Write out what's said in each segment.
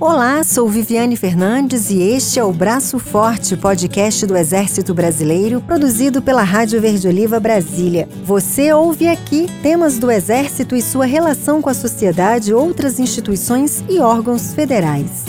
Olá, sou Viviane Fernandes e este é o Braço Forte, podcast do Exército Brasileiro, produzido pela Rádio Verde Oliva Brasília. Você ouve aqui temas do Exército e sua relação com a sociedade, outras instituições e órgãos federais.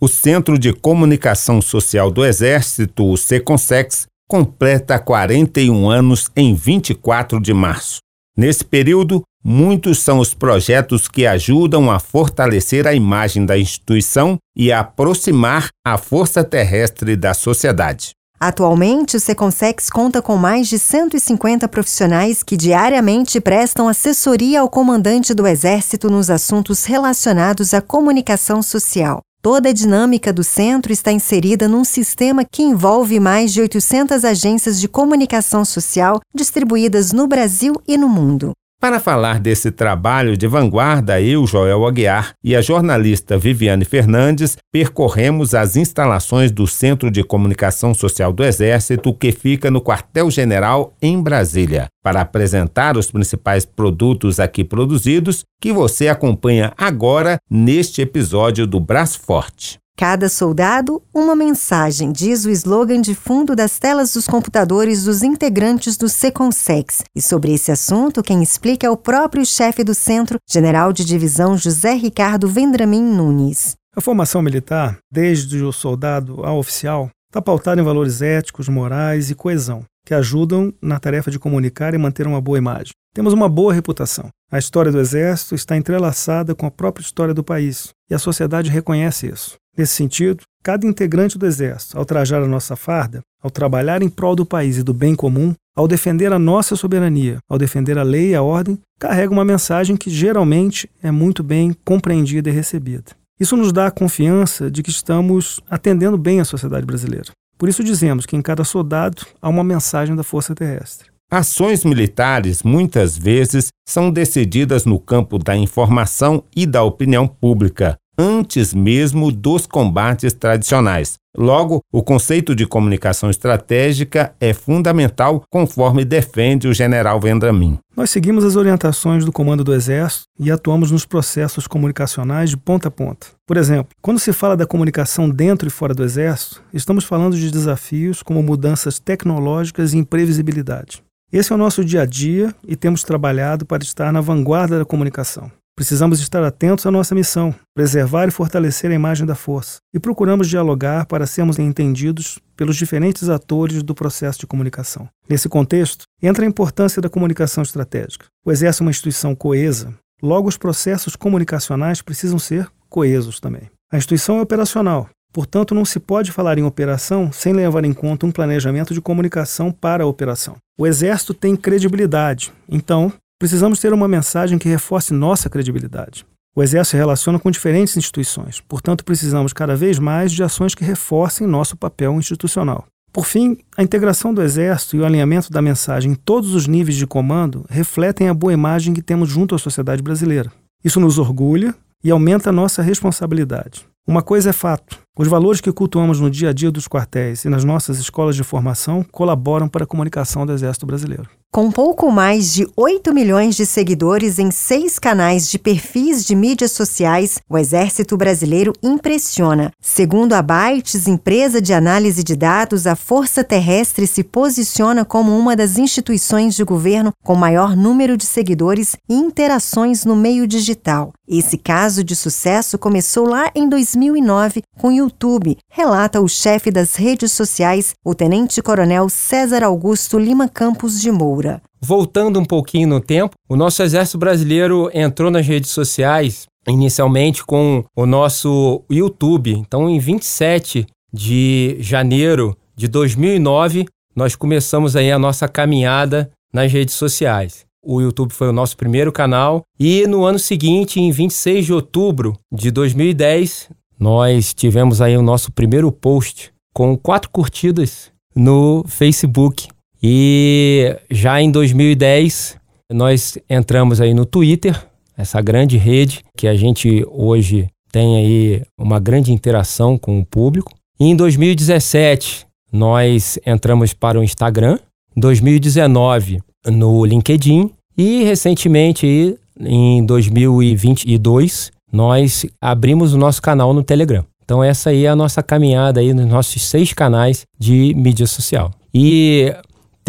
O Centro de Comunicação Social do Exército, o SECONSEX, completa 41 anos em 24 de março. Nesse período, muitos são os projetos que ajudam a fortalecer a imagem da instituição e a aproximar a força terrestre da sociedade. Atualmente, o Seconsex conta com mais de 150 profissionais que diariamente prestam assessoria ao comandante do Exército nos assuntos relacionados à comunicação social. Toda a dinâmica do centro está inserida num sistema que envolve mais de 800 agências de comunicação social distribuídas no Brasil e no mundo. Para falar desse trabalho de vanguarda, eu, Joel Aguiar e a jornalista Viviane Fernandes percorremos as instalações do Centro de Comunicação Social do Exército, que fica no Quartel-General em Brasília, para apresentar os principais produtos aqui produzidos que você acompanha agora neste episódio do Braço Forte. Cada soldado, uma mensagem, diz o slogan de fundo das telas dos computadores dos integrantes do Seconsex. E sobre esse assunto, quem explica é o próprio chefe do centro, general de divisão José Ricardo Vendramin Nunes. A formação militar, desde o soldado ao oficial, está pautada em valores éticos, morais e coesão, que ajudam na tarefa de comunicar e manter uma boa imagem. Temos uma boa reputação. A história do Exército está entrelaçada com a própria história do país, e a sociedade reconhece isso. Nesse sentido, cada integrante do Exército, ao trajar a nossa farda, ao trabalhar em prol do país e do bem comum, ao defender a nossa soberania, ao defender a lei e a ordem, carrega uma mensagem que geralmente é muito bem compreendida e recebida. Isso nos dá a confiança de que estamos atendendo bem a sociedade brasileira. Por isso dizemos que em cada soldado há uma mensagem da Força Terrestre. Ações militares muitas vezes são decididas no campo da informação e da opinião pública, antes mesmo dos combates tradicionais. Logo, o conceito de comunicação estratégica é fundamental, conforme defende o general Vendramin. Nós seguimos as orientações do Comando do Exército e atuamos nos processos comunicacionais de ponta a ponta. Por exemplo, quando se fala da comunicação dentro e fora do Exército, estamos falando de desafios como mudanças tecnológicas e imprevisibilidade. Esse é o nosso dia a dia e temos trabalhado para estar na vanguarda da comunicação. Precisamos estar atentos à nossa missão, preservar e fortalecer a imagem da força, e procuramos dialogar para sermos entendidos pelos diferentes atores do processo de comunicação. Nesse contexto, entra a importância da comunicação estratégica. O Exército é uma instituição coesa, logo os processos comunicacionais precisam ser coesos também. A instituição é operacional, Portanto, não se pode falar em operação sem levar em conta um planejamento de comunicação para a operação. O Exército tem credibilidade, então Precisamos ter uma mensagem que reforce nossa credibilidade. O Exército se relaciona com diferentes instituições, portanto, precisamos cada vez mais de ações que reforcem nosso papel institucional. Por fim, a integração do Exército e o alinhamento da mensagem em todos os níveis de comando refletem a boa imagem que temos junto à sociedade brasileira. Isso nos orgulha e aumenta a nossa responsabilidade. Uma coisa é fato: os valores que cultuamos no dia a dia dos quartéis e nas nossas escolas de formação colaboram para a comunicação do Exército Brasileiro. Com pouco mais de 8 milhões de seguidores em seis canais de perfis de mídias sociais, o Exército Brasileiro impressiona. Segundo a Bytes, empresa de análise de dados, a Força Terrestre se posiciona como uma das instituições de governo com maior número de seguidores e interações no meio digital. Esse caso de sucesso começou lá em 2009 com YouTube, relata o chefe das redes sociais, o tenente-coronel César Augusto Lima Campos de Moura. Voltando um pouquinho no tempo, o nosso exército brasileiro entrou nas redes sociais inicialmente com o nosso YouTube. Então, em 27 de janeiro de 2009, nós começamos aí a nossa caminhada nas redes sociais. O YouTube foi o nosso primeiro canal e no ano seguinte, em 26 de outubro de 2010, nós tivemos aí o nosso primeiro post com quatro curtidas no Facebook. E já em 2010, nós entramos aí no Twitter, essa grande rede que a gente hoje tem aí uma grande interação com o público. E em 2017, nós entramos para o Instagram, 2019 no LinkedIn. E recentemente em 2022 nós abrimos o nosso canal no Telegram. Então essa aí é a nossa caminhada aí nos nossos seis canais de mídia social. E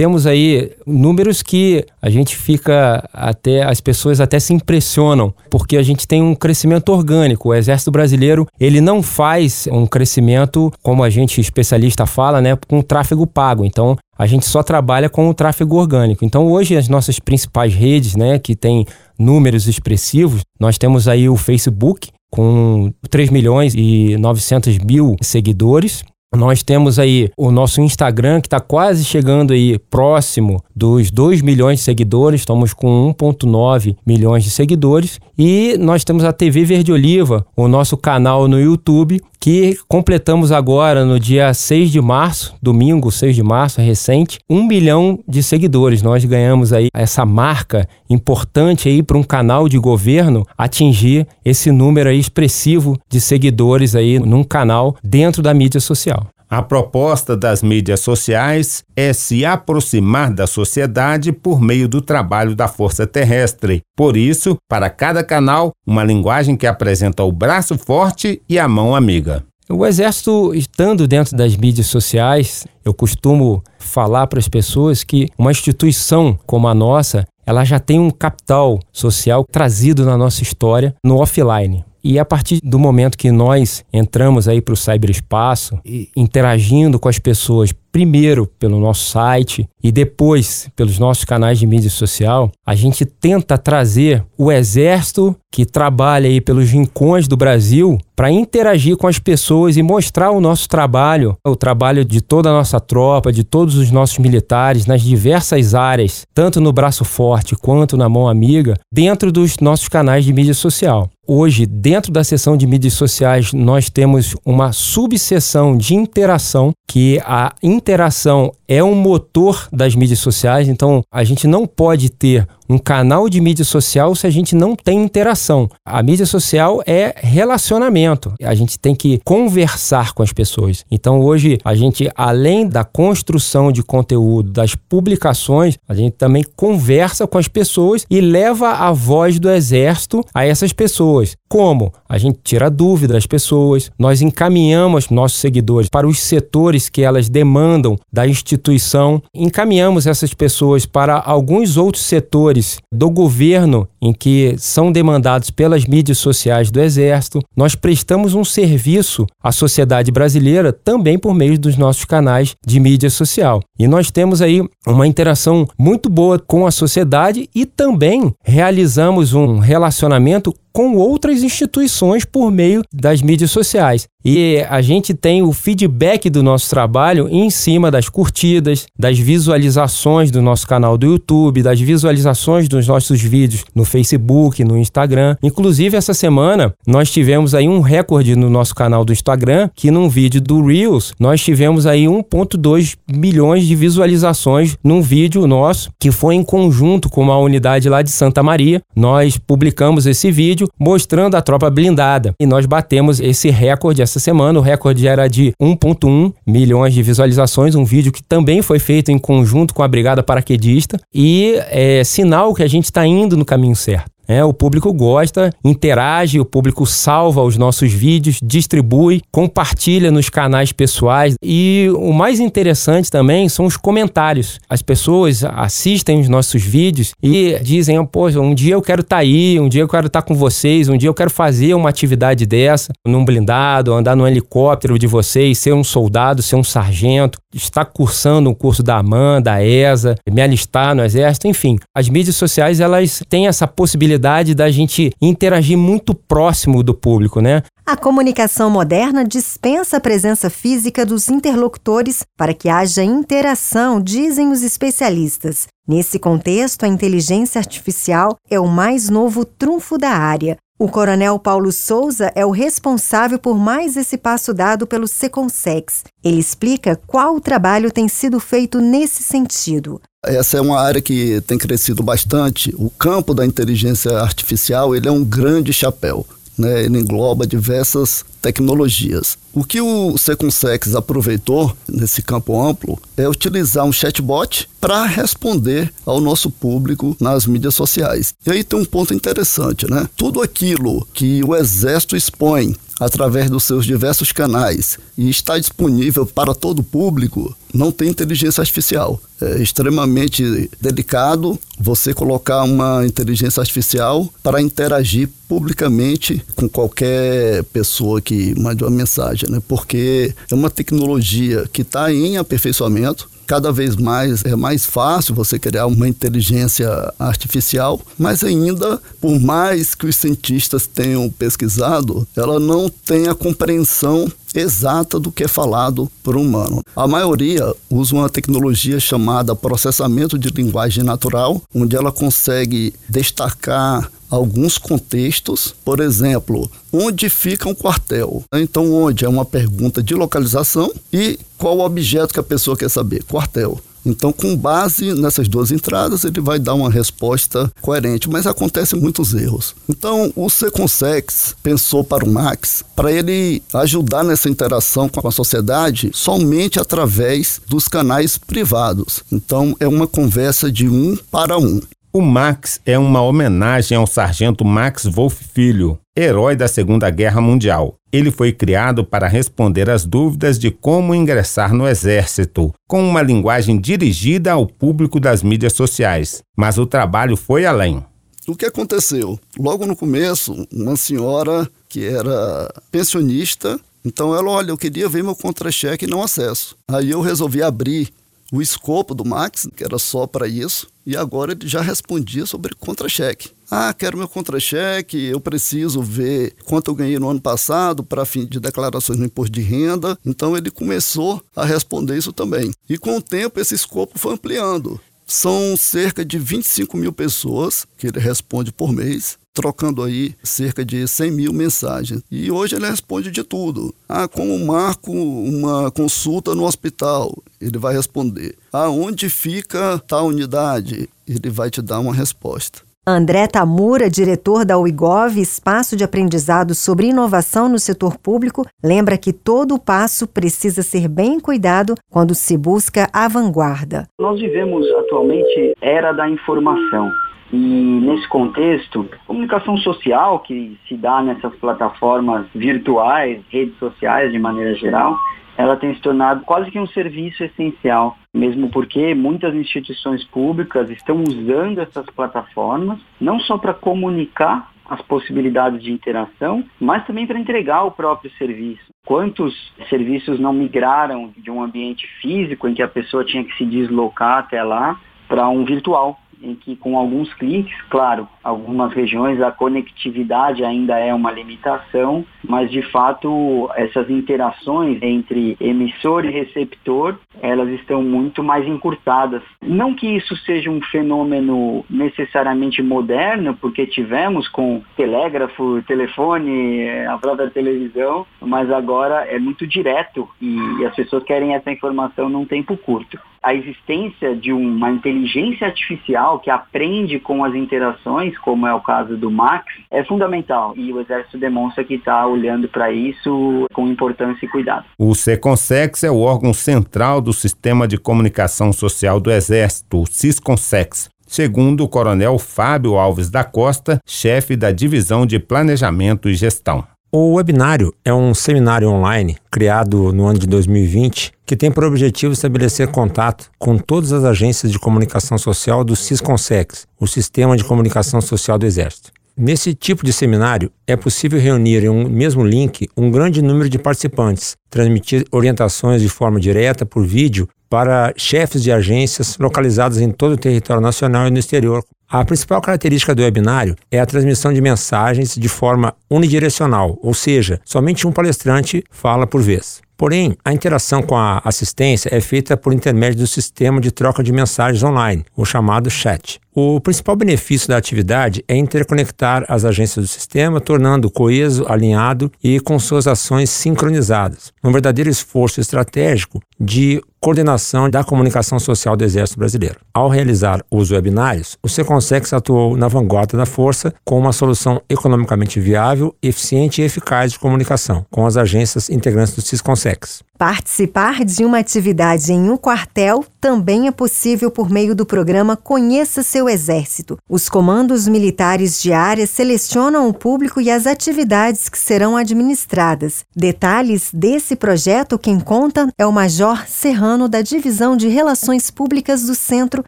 temos aí números que a gente fica até as pessoas até se impressionam, porque a gente tem um crescimento orgânico. O Exército Brasileiro, ele não faz um crescimento como a gente especialista fala, né, com tráfego pago. Então, a gente só trabalha com o tráfego orgânico. Então, hoje as nossas principais redes, né, que tem números expressivos, nós temos aí o Facebook, com 3 milhões e 900 mil seguidores. Nós temos aí o nosso Instagram que está quase chegando aí próximo dos 2 milhões de seguidores, estamos com 1,9 milhões de seguidores. E nós temos a TV Verde Oliva, o nosso canal no YouTube, que completamos agora no dia 6 de março, domingo 6 de março, recente, um milhão de seguidores. Nós ganhamos aí essa marca importante aí para um canal de governo atingir esse número aí expressivo de seguidores aí num canal dentro da mídia social. A proposta das mídias sociais é se aproximar da sociedade por meio do trabalho da Força Terrestre. Por isso, para cada canal, uma linguagem que apresenta o braço forte e a mão amiga. O Exército, estando dentro das mídias sociais, eu costumo falar para as pessoas que uma instituição como a nossa, ela já tem um capital social trazido na nossa história no offline. E a partir do momento que nós entramos aí para o cyberespaço, interagindo com as pessoas primeiro pelo nosso site e depois pelos nossos canais de mídia social, a gente tenta trazer o exército que trabalha aí pelos rincões do Brasil para interagir com as pessoas e mostrar o nosso trabalho, o trabalho de toda a nossa tropa, de todos os nossos militares nas diversas áreas, tanto no braço forte quanto na mão amiga, dentro dos nossos canais de mídia social. Hoje, dentro da seção de mídias sociais, nós temos uma subseção de interação que a interação é um motor das mídias sociais, então a gente não pode ter um canal de mídia social se a gente não tem interação. A mídia social é relacionamento. A gente tem que conversar com as pessoas. Então hoje a gente, além da construção de conteúdo, das publicações, a gente também conversa com as pessoas e leva a voz do exército a essas pessoas. Como? A gente tira dúvida das pessoas, nós encaminhamos nossos seguidores para os setores que elas demandam da instituição, encaminhamos essas pessoas para alguns outros setores do governo em que são demandados pelas mídias sociais do Exército. Nós prestamos um serviço à sociedade brasileira também por meio dos nossos canais de mídia social. E nós temos aí uma interação muito boa com a sociedade e também realizamos um relacionamento com outras instituições por meio das mídias sociais. E a gente tem o feedback do nosso trabalho em cima das curtidas, das visualizações do nosso canal do YouTube, das visualizações dos nossos vídeos no Facebook, no Instagram. Inclusive, essa semana nós tivemos aí um recorde no nosso canal do Instagram, que num vídeo do Reels nós tivemos aí 1.2 milhões de visualizações num vídeo nosso, que foi em conjunto com uma unidade lá de Santa Maria. Nós publicamos esse vídeo mostrando a tropa blindada e nós batemos esse recorde essa semana. O recorde era de 1,1 milhões de visualizações, um vídeo que também foi feito em conjunto com a Brigada Paraquedista e é sinal que a gente está indo no caminho certo. É, o público gosta, interage, o público salva os nossos vídeos, distribui, compartilha nos canais pessoais. E o mais interessante também são os comentários. As pessoas assistem os nossos vídeos e dizem: pô, um dia eu quero estar tá aí, um dia eu quero estar tá com vocês, um dia eu quero fazer uma atividade dessa, num blindado, andar num helicóptero de vocês, ser um soldado, ser um sargento, estar cursando um curso da AMAN, da ESA, me alistar no exército, enfim. As mídias sociais elas têm essa possibilidade possibilidade da gente interagir muito próximo do público, né? A comunicação moderna dispensa a presença física dos interlocutores para que haja interação, dizem os especialistas. Nesse contexto, a inteligência artificial é o mais novo trunfo da área. O coronel Paulo Souza é o responsável por mais esse passo dado pelo Seconsex. Ele explica qual trabalho tem sido feito nesse sentido. Essa é uma área que tem crescido bastante. O campo da inteligência artificial ele é um grande chapéu. Né? Ele engloba diversas tecnologias. O que o Secunsex aproveitou nesse campo amplo é utilizar um chatbot para responder ao nosso público nas mídias sociais. E aí tem um ponto interessante, né? Tudo aquilo que o Exército expõe através dos seus diversos canais e está disponível para todo o público, não tem inteligência artificial. É extremamente delicado você colocar uma inteligência artificial para interagir publicamente com qualquer pessoa que mande uma mensagem, né? porque é uma tecnologia que está em aperfeiçoamento, cada vez mais é mais fácil você criar uma inteligência artificial, mas ainda, por mais que os cientistas tenham pesquisado, ela não tem a compreensão exata do que é falado por um humano. A maioria usa uma tecnologia chamada processamento de linguagem natural, onde ela consegue destacar alguns contextos, por exemplo, onde fica um quartel. Então, onde é uma pergunta de localização e qual o objeto que a pessoa quer saber? Quartel. Então, com base nessas duas entradas, ele vai dar uma resposta coerente, mas acontecem muitos erros. Então, o Seconsex pensou para o Max para ele ajudar nessa interação com a sociedade somente através dos canais privados. Então, é uma conversa de um para um. O Max é uma homenagem ao sargento Max Wolff Filho, herói da Segunda Guerra Mundial. Ele foi criado para responder às dúvidas de como ingressar no exército, com uma linguagem dirigida ao público das mídias sociais. Mas o trabalho foi além. O que aconteceu? Logo no começo, uma senhora que era pensionista, então ela, olha, eu queria ver meu contra-cheque e não acesso. Aí eu resolvi abrir o escopo do Max, que era só para isso, e agora ele já respondia sobre contra-cheque. Ah, quero meu contra-cheque, eu preciso ver quanto eu ganhei no ano passado para fim de declarações no imposto de renda. Então ele começou a responder isso também. E com o tempo esse escopo foi ampliando. São cerca de 25 mil pessoas que ele responde por mês trocando aí cerca de 100 mil mensagens. E hoje ele responde de tudo. Ah, como marco uma consulta no hospital? Ele vai responder. Aonde fica tal unidade? Ele vai te dar uma resposta. André Tamura, diretor da UIGOV, Espaço de Aprendizado sobre Inovação no Setor Público, lembra que todo passo precisa ser bem cuidado quando se busca a vanguarda. Nós vivemos atualmente era da informação. E nesse contexto, comunicação social que se dá nessas plataformas virtuais, redes sociais de maneira geral, ela tem se tornado quase que um serviço essencial, mesmo porque muitas instituições públicas estão usando essas plataformas não só para comunicar as possibilidades de interação, mas também para entregar o próprio serviço. Quantos serviços não migraram de um ambiente físico em que a pessoa tinha que se deslocar até lá para um virtual? Em que com alguns cliques, claro, algumas regiões a conectividade ainda é uma limitação, mas de fato essas interações entre emissor e receptor, elas estão muito mais encurtadas. Não que isso seja um fenômeno necessariamente moderno, porque tivemos com telégrafo, telefone, a própria televisão, mas agora é muito direto e as pessoas querem essa informação num tempo curto a existência de uma inteligência artificial que aprende com as interações, como é o caso do Max, é fundamental. E o Exército demonstra que está olhando para isso com importância e cuidado. O Seconsex é o órgão central do Sistema de Comunicação Social do Exército, o Sisconsex segundo o coronel Fábio Alves da Costa, chefe da Divisão de Planejamento e Gestão. O webinário é um seminário online criado no ano de 2020 que tem por objetivo estabelecer contato com todas as agências de comunicação social do Sisconsex, o Sistema de Comunicação Social do Exército. Nesse tipo de seminário, é possível reunir em um mesmo link um grande número de participantes, transmitir orientações de forma direta por vídeo para chefes de agências localizadas em todo o território nacional e no exterior. A principal característica do webinário é a transmissão de mensagens de forma unidirecional, ou seja, somente um palestrante fala por vez. Porém, a interação com a assistência é feita por intermédio do sistema de troca de mensagens online, o chamado chat. O principal benefício da atividade é interconectar as agências do sistema, tornando coeso, alinhado e com suas ações sincronizadas. Um verdadeiro esforço estratégico de coordenação da comunicação social do Exército Brasileiro. Ao realizar os webinários, o Seconsex atuou na vanguarda da força com uma solução economicamente viável, eficiente e eficaz de comunicação com as agências integrantes do Sisconsex. Participar de uma atividade em um quartel também é possível por meio do programa Conheça Seu Exército. Os comandos militares de área selecionam o público e as atividades que serão administradas. Detalhes desse projeto quem conta é o Major Serrano da Divisão de Relações Públicas do Centro,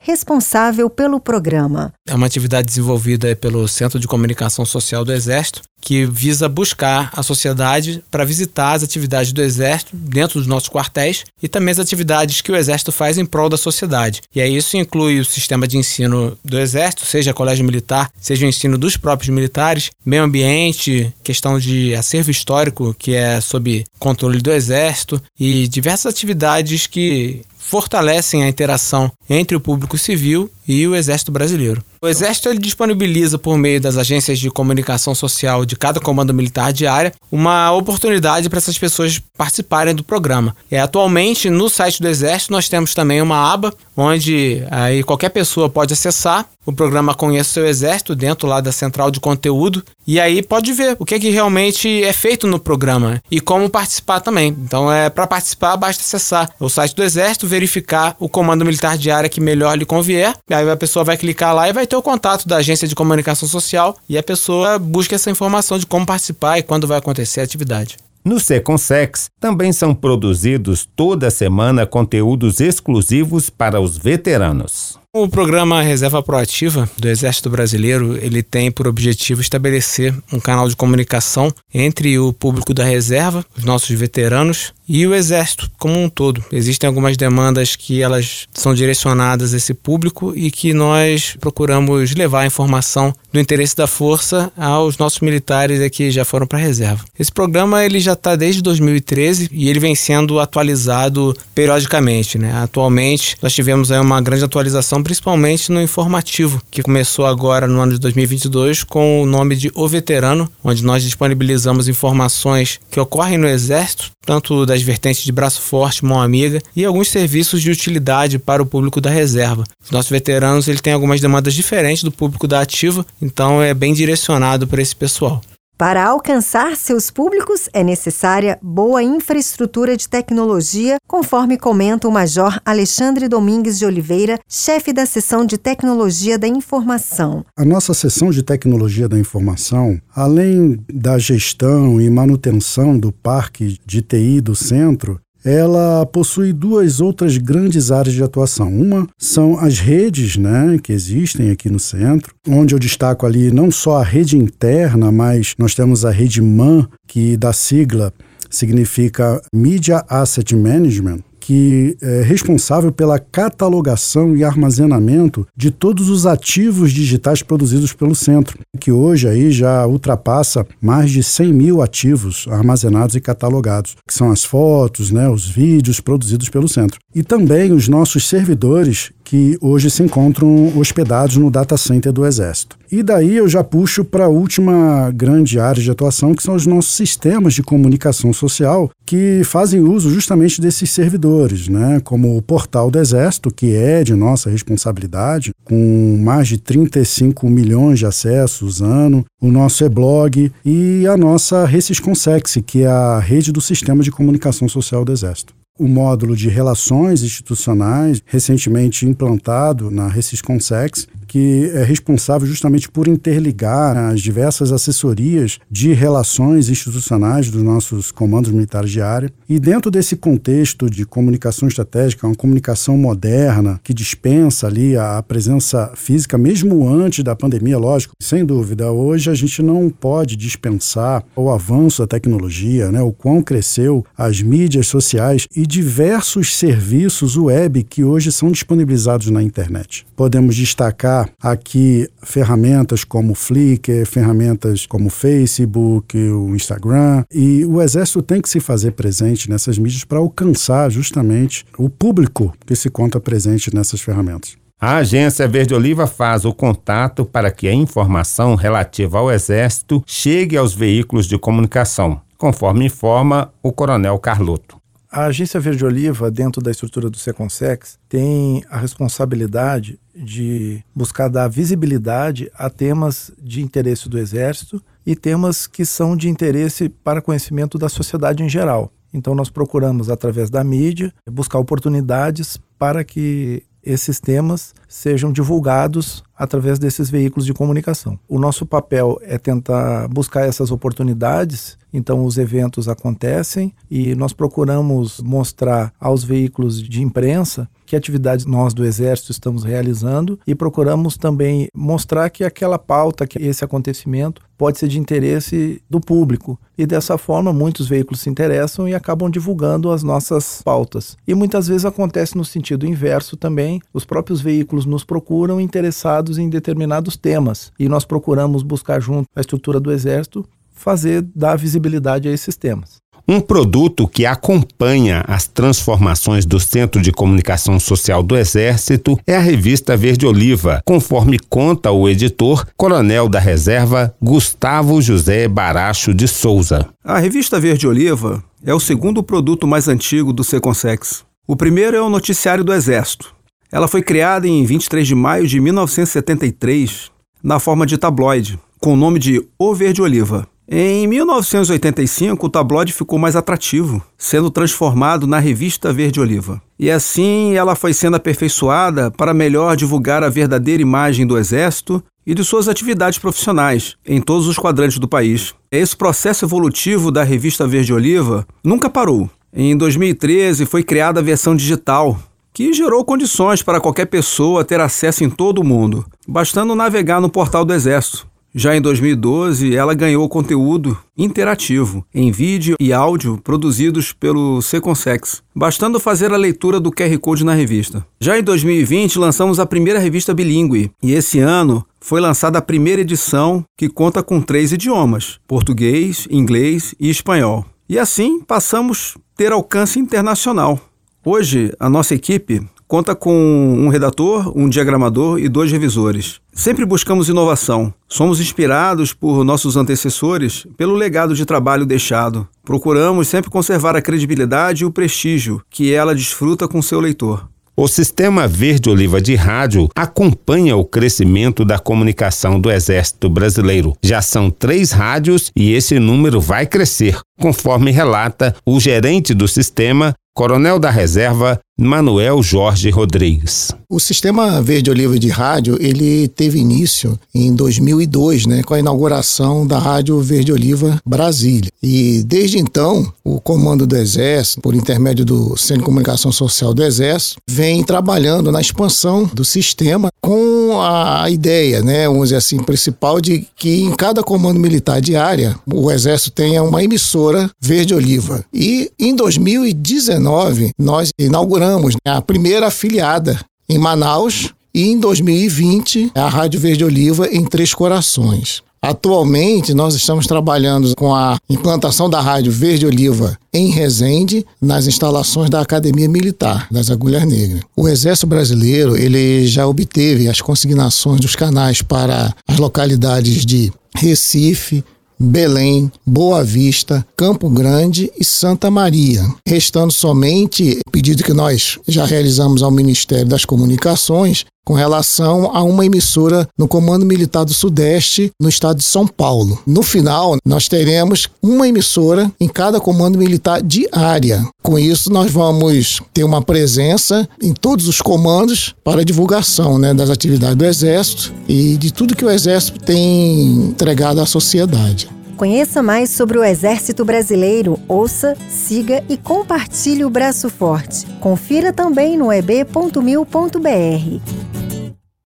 responsável pelo programa. É uma atividade desenvolvida pelo Centro de Comunicação Social do Exército que visa buscar a sociedade para visitar as atividades do Exército dentro dos nossos quartéis e também as atividades que o Exército faz em prol da sociedade. E aí isso inclui o sistema de ensino do Exército, seja colégio militar, seja o ensino dos próprios militares, meio ambiente, questão de acervo histórico, que é sob controle do Exército, e diversas atividades que fortalecem a interação entre o público civil e o Exército Brasileiro. O Exército ele disponibiliza, por meio das agências de comunicação social de cada comando militar de área, uma oportunidade para essas pessoas participarem do programa. E, atualmente, no site do Exército, nós temos também uma aba onde aí qualquer pessoa pode acessar o programa Conheça o Seu Exército dentro lá da central de conteúdo e aí pode ver o que, é que realmente é feito no programa e como participar também. Então, é para participar, basta acessar o site do Exército, verificar o comando militar de área que melhor lhe convier. Aí a pessoa vai clicar lá e vai ter o contato da agência de comunicação social e a pessoa busca essa informação de como participar e quando vai acontecer a atividade. No Seconsex também são produzidos toda semana conteúdos exclusivos para os veteranos. O programa Reserva Proativa do Exército Brasileiro, ele tem por objetivo estabelecer um canal de comunicação entre o público da reserva, os nossos veteranos e o exército como um todo. Existem algumas demandas que elas são direcionadas a esse público e que nós procuramos levar a informação do interesse da força aos nossos militares que já foram para a reserva. Esse programa ele já está desde 2013 e ele vem sendo atualizado periodicamente. Né? Atualmente nós tivemos aí uma grande atualização, principalmente no informativo, que começou agora no ano de 2022 com o nome de O Veterano, onde nós disponibilizamos informações que ocorrem no exército, tanto das vertentes de braço forte, mão amiga e alguns serviços de utilidade para o público da reserva. Os nossos veteranos ele tem algumas demandas diferentes do público da ativa, então é bem direcionado para esse pessoal. Para alcançar seus públicos é necessária boa infraestrutura de tecnologia, conforme comenta o Major Alexandre Domingues de Oliveira, chefe da seção de tecnologia da informação. A nossa seção de tecnologia da informação, além da gestão e manutenção do parque de TI do centro, ela possui duas outras grandes áreas de atuação. Uma são as redes né, que existem aqui no centro, onde eu destaco ali não só a rede interna, mas nós temos a rede MAN, que da sigla significa Media Asset Management, que é responsável pela catalogação e armazenamento de todos os ativos digitais produzidos pelo centro, que hoje aí já ultrapassa mais de 100 mil ativos armazenados e catalogados, que são as fotos, né, os vídeos produzidos pelo centro. E também os nossos servidores que hoje se encontram hospedados no data center do Exército. E daí eu já puxo para a última grande área de atuação, que são os nossos sistemas de comunicação social, que fazem uso justamente desses servidores, né? como o Portal do Exército, que é de nossa responsabilidade, com mais de 35 milhões de acessos ano, o nosso e-blog e a nossa Recisconsex, que é a rede do sistema de comunicação social do Exército o módulo de relações institucionais, recentemente implantado na Recisconsex, que é responsável justamente por interligar as diversas assessorias de relações institucionais dos nossos comandos militares de área. E dentro desse contexto de comunicação estratégica, uma comunicação moderna que dispensa ali a presença física, mesmo antes da pandemia, lógico, sem dúvida, hoje a gente não pode dispensar o avanço da tecnologia, né, o quão cresceu as mídias sociais e diversos serviços web que hoje são disponibilizados na internet. Podemos destacar aqui ferramentas como Flickr, ferramentas como Facebook, o Instagram, e o Exército tem que se fazer presente nessas mídias para alcançar justamente o público que se conta presente nessas ferramentas. A agência Verde Oliva faz o contato para que a informação relativa ao Exército chegue aos veículos de comunicação, conforme informa o Coronel Carloto. A agência Verde Oliva, dentro da estrutura do Seconsex, tem a responsabilidade de buscar dar visibilidade a temas de interesse do Exército e temas que são de interesse para conhecimento da sociedade em geral. Então, nós procuramos, através da mídia, buscar oportunidades para que esses temas sejam divulgados através desses veículos de comunicação. O nosso papel é tentar buscar essas oportunidades, então os eventos acontecem e nós procuramos mostrar aos veículos de imprensa que atividades nós do Exército estamos realizando e procuramos também mostrar que aquela pauta, que esse acontecimento pode ser de interesse do público. E dessa forma, muitos veículos se interessam e acabam divulgando as nossas pautas. E muitas vezes acontece no sentido inverso também, os próprios veículos nos procuram interessados em determinados temas e nós procuramos buscar junto à estrutura do Exército fazer dar visibilidade a esses temas. Um produto que acompanha as transformações do Centro de Comunicação Social do Exército é a revista Verde Oliva, conforme conta o editor, Coronel da Reserva Gustavo José Baracho de Souza. A revista Verde Oliva é o segundo produto mais antigo do Seconsex. O primeiro é o Noticiário do Exército. Ela foi criada em 23 de maio de 1973 na forma de tabloide, com o nome de O Verde Oliva. Em 1985, o tabloide ficou mais atrativo, sendo transformado na revista Verde Oliva. E assim ela foi sendo aperfeiçoada para melhor divulgar a verdadeira imagem do Exército e de suas atividades profissionais em todos os quadrantes do país. Esse processo evolutivo da revista Verde Oliva nunca parou. Em 2013 foi criada a versão digital, que gerou condições para qualquer pessoa ter acesso em todo o mundo, bastando navegar no portal do Exército. Já em 2012, ela ganhou conteúdo interativo em vídeo e áudio produzidos pelo Seconsex, bastando fazer a leitura do QR Code na revista. Já em 2020, lançamos a primeira revista bilíngue e esse ano foi lançada a primeira edição que conta com três idiomas: português, inglês e espanhol. E assim passamos a ter alcance internacional. Hoje, a nossa equipe conta com um redator, um diagramador e dois revisores. Sempre buscamos inovação. Somos inspirados por nossos antecessores pelo legado de trabalho deixado. Procuramos sempre conservar a credibilidade e o prestígio que ela desfruta com seu leitor. O Sistema Verde Oliva de Rádio acompanha o crescimento da comunicação do Exército Brasileiro. Já são três rádios e esse número vai crescer, conforme relata o gerente do sistema, Coronel da Reserva Manuel Jorge Rodrigues. O sistema Verde Oliva de rádio, ele teve início em 2002, né, com a inauguração da Rádio Verde Oliva Brasília. E desde então, o comando do Exército, por intermédio do Centro de Comunicação Social do Exército, vem trabalhando na expansão do sistema com a ideia, né, vamos dizer assim, principal de que em cada comando militar de área, o Exército tenha uma emissora Verde Oliva. E em 2019, nós inauguramos né, a primeira afiliada em Manaus e em 2020 a Rádio Verde Oliva em Três Corações. Atualmente, nós estamos trabalhando com a implantação da Rádio Verde Oliva em Resende, nas instalações da Academia Militar das Agulhas Negras. O Exército Brasileiro ele já obteve as consignações dos canais para as localidades de Recife, Belém, Boa Vista, Campo Grande e Santa Maria. Restando somente pedido que nós já realizamos ao Ministério das Comunicações com relação a uma emissora no Comando Militar do Sudeste, no estado de São Paulo. No final, nós teremos uma emissora em cada comando militar de área. Com isso, nós vamos ter uma presença em todos os comandos para divulgação né, das atividades do Exército e de tudo que o Exército tem entregado à sociedade. Conheça mais sobre o Exército Brasileiro, ouça, siga e compartilhe o Braço Forte. Confira também no eb.mil.br.